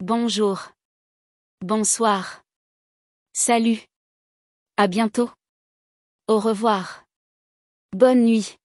Bonjour. Bonsoir. Salut. À bientôt. Au revoir. Bonne nuit.